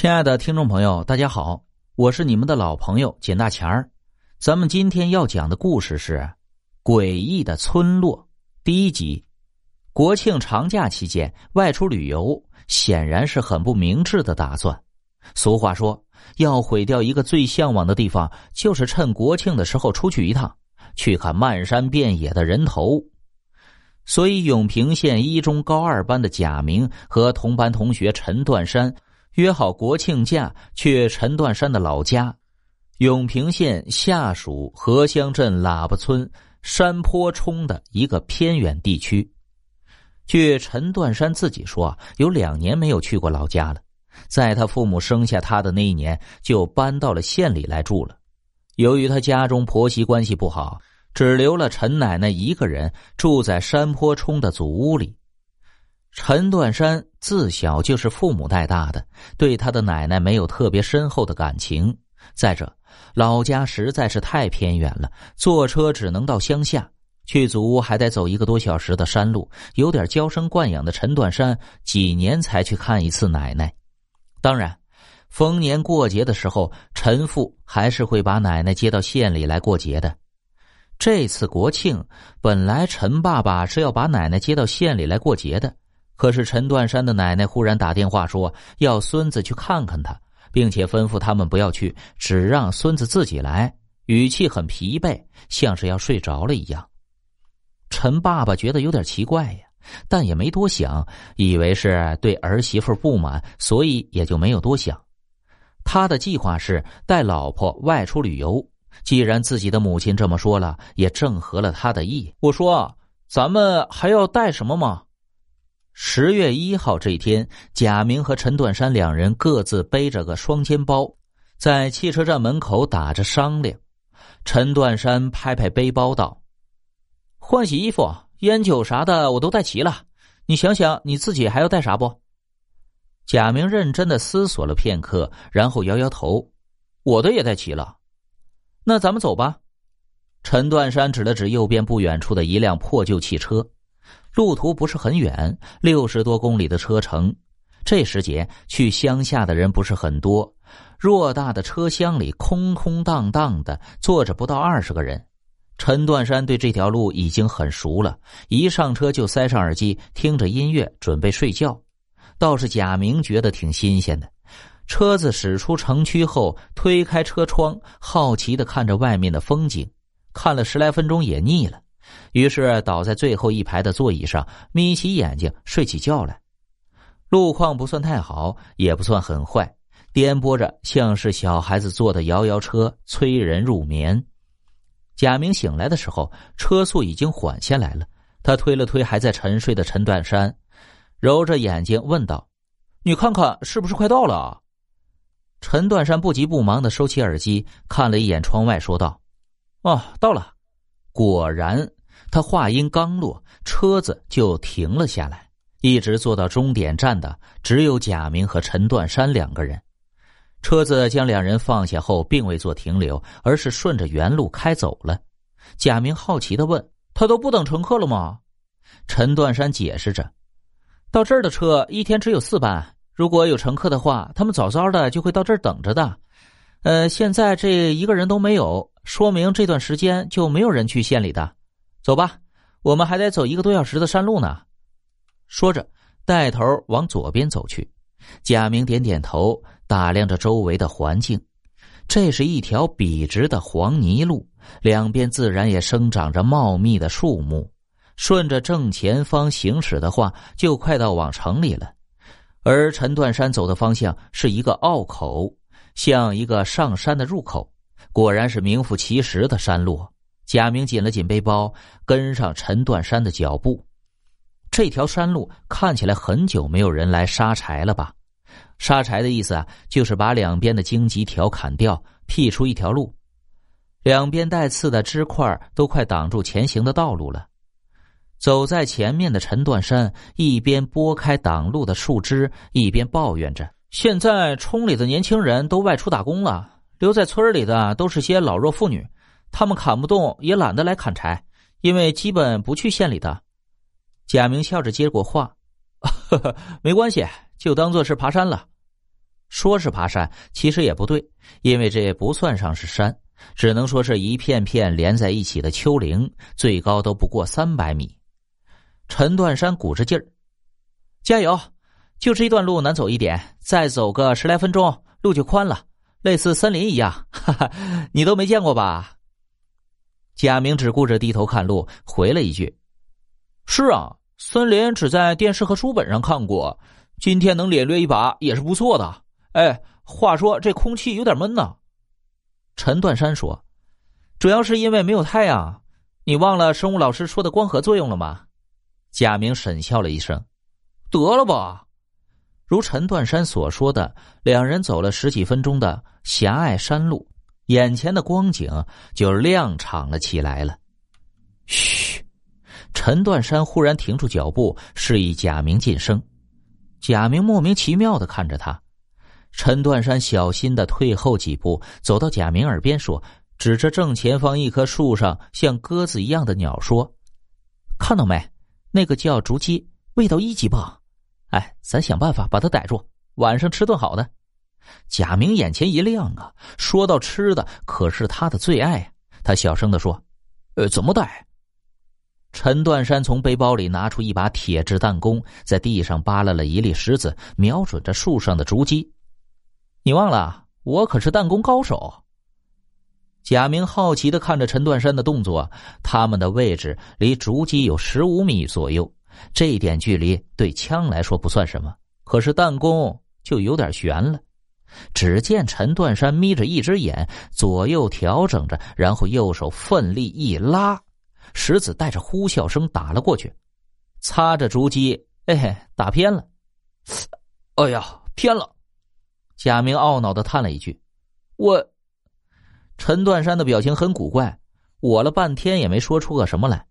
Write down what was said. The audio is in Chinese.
亲爱的听众朋友，大家好，我是你们的老朋友简大钱儿。咱们今天要讲的故事是《诡异的村落》第一集。国庆长假期间外出旅游，显然是很不明智的打算。俗话说，要毁掉一个最向往的地方，就是趁国庆的时候出去一趟，去看漫山遍野的人头。所以，永平县一中高二班的贾明和同班同学陈断山。约好国庆假去陈断山的老家，永平县下属河乡镇喇叭村山坡冲的一个偏远地区。据陈断山自己说，有两年没有去过老家了。在他父母生下他的那一年，就搬到了县里来住了。由于他家中婆媳关系不好，只留了陈奶奶一个人住在山坡冲的祖屋里。陈断山自小就是父母带大的，对他的奶奶没有特别深厚的感情。再者，老家实在是太偏远了，坐车只能到乡下，去祖屋还得走一个多小时的山路。有点娇生惯养的陈断山，几年才去看一次奶奶。当然，逢年过节的时候，陈父还是会把奶奶接到县里来过节的。这次国庆，本来陈爸爸是要把奶奶接到县里来过节的。可是陈断山的奶奶忽然打电话说要孙子去看看他，并且吩咐他们不要去，只让孙子自己来，语气很疲惫，像是要睡着了一样。陈爸爸觉得有点奇怪呀，但也没多想，以为是对儿媳妇不满，所以也就没有多想。他的计划是带老婆外出旅游，既然自己的母亲这么说了，也正合了他的意。我说：“咱们还要带什么吗？”十月一号这一天，贾明和陈断山两人各自背着个双肩包，在汽车站门口打着商量。陈断山拍拍背包道：“换洗衣服、烟酒啥的我都带齐了，你想想你自己还要带啥不？”贾明认真的思索了片刻，然后摇摇头：“我的也带齐了。”那咱们走吧。陈断山指了指右边不远处的一辆破旧汽车。路途不是很远，六十多公里的车程。这时节去乡下的人不是很多，偌大的车厢里空空荡荡的，坐着不到二十个人。陈断山对这条路已经很熟了，一上车就塞上耳机，听着音乐准备睡觉。倒是贾明觉得挺新鲜的。车子驶出城区后，推开车窗，好奇的看着外面的风景，看了十来分钟也腻了。于是倒在最后一排的座椅上，眯起眼睛睡起觉来。路况不算太好，也不算很坏，颠簸着像是小孩子坐的摇摇车，催人入眠。贾明醒来的时候，车速已经缓下来了。他推了推还在沉睡的陈断山，揉着眼睛问道：“你看看是不是快到了？”陈断山不急不忙的收起耳机，看了一眼窗外，说道：“哦，到了。”果然。他话音刚落，车子就停了下来。一直坐到终点站的只有贾明和陈断山两个人。车子将两人放下后，并未做停留，而是顺着原路开走了。贾明好奇的问：“他都不等乘客了吗？”陈断山解释着：“到这儿的车一天只有四班，如果有乘客的话，他们早早的就会到这儿等着的。呃，现在这一个人都没有，说明这段时间就没有人去县里的。”走吧，我们还得走一个多小时的山路呢。说着，带头往左边走去。贾明点点头，打量着周围的环境。这是一条笔直的黄泥路，两边自然也生长着茂密的树木。顺着正前方行驶的话，就快到往城里了。而陈断山走的方向是一个坳口，像一个上山的入口。果然是名副其实的山路。贾明紧了紧背包，跟上陈断山的脚步。这条山路看起来很久没有人来杀柴了吧？杀柴的意思啊，就是把两边的荆棘条砍掉，辟出一条路。两边带刺的枝块都快挡住前行的道路了。走在前面的陈断山一边拨开挡路的树枝，一边抱怨着：“现在村里的年轻人都外出打工了，留在村里的都是些老弱妇女。”他们砍不动，也懒得来砍柴，因为基本不去县里的。贾明笑着接过话：“没关系，就当做是爬山了。”说是爬山，其实也不对，因为这也不算上是山，只能说是一片片连在一起的丘陵，最高都不过三百米。陈断山鼓着劲儿，加油！就这一段路难走一点，再走个十来分钟，路就宽了，类似森林一样。哈哈，你都没见过吧？贾明只顾着低头看路，回了一句：“是啊，森林只在电视和书本上看过，今天能领略一把也是不错的。”哎，话说这空气有点闷呢。陈断山说：“主要是因为没有太阳。你忘了生物老师说的光合作用了吗？”贾明沈笑了一声：“得了吧。”如陈断山所说的，两人走了十几分钟的狭隘山路，眼前的光景就亮敞了起来了。嘘，陈断山忽然停住脚步，示意贾明噤声。贾明莫名其妙的看着他。陈断山小心的退后几步，走到贾明耳边说：“指着正前方一棵树上像鸽子一样的鸟说，看到没？那个叫竹鸡，味道一级棒。哎，咱想办法把他逮住，晚上吃顿好的。”贾明眼前一亮啊，说到吃的可是他的最爱。他小声的说：“呃，怎么逮？”陈断山从背包里拿出一把铁制弹弓，在地上扒拉了一粒石子，瞄准着树上的竹鸡。你忘了，我可是弹弓高手。贾明好奇的看着陈断山的动作，他们的位置离竹鸡有十五米左右，这一点距离对枪来说不算什么，可是弹弓就有点悬了。只见陈断山眯着一只眼，左右调整着，然后右手奋力一拉，石子带着呼啸声打了过去，擦着竹基，哎，打偏了。哎呀，偏了！贾明懊恼的叹了一句：“我。”陈断山的表情很古怪，我了半天也没说出个什么来。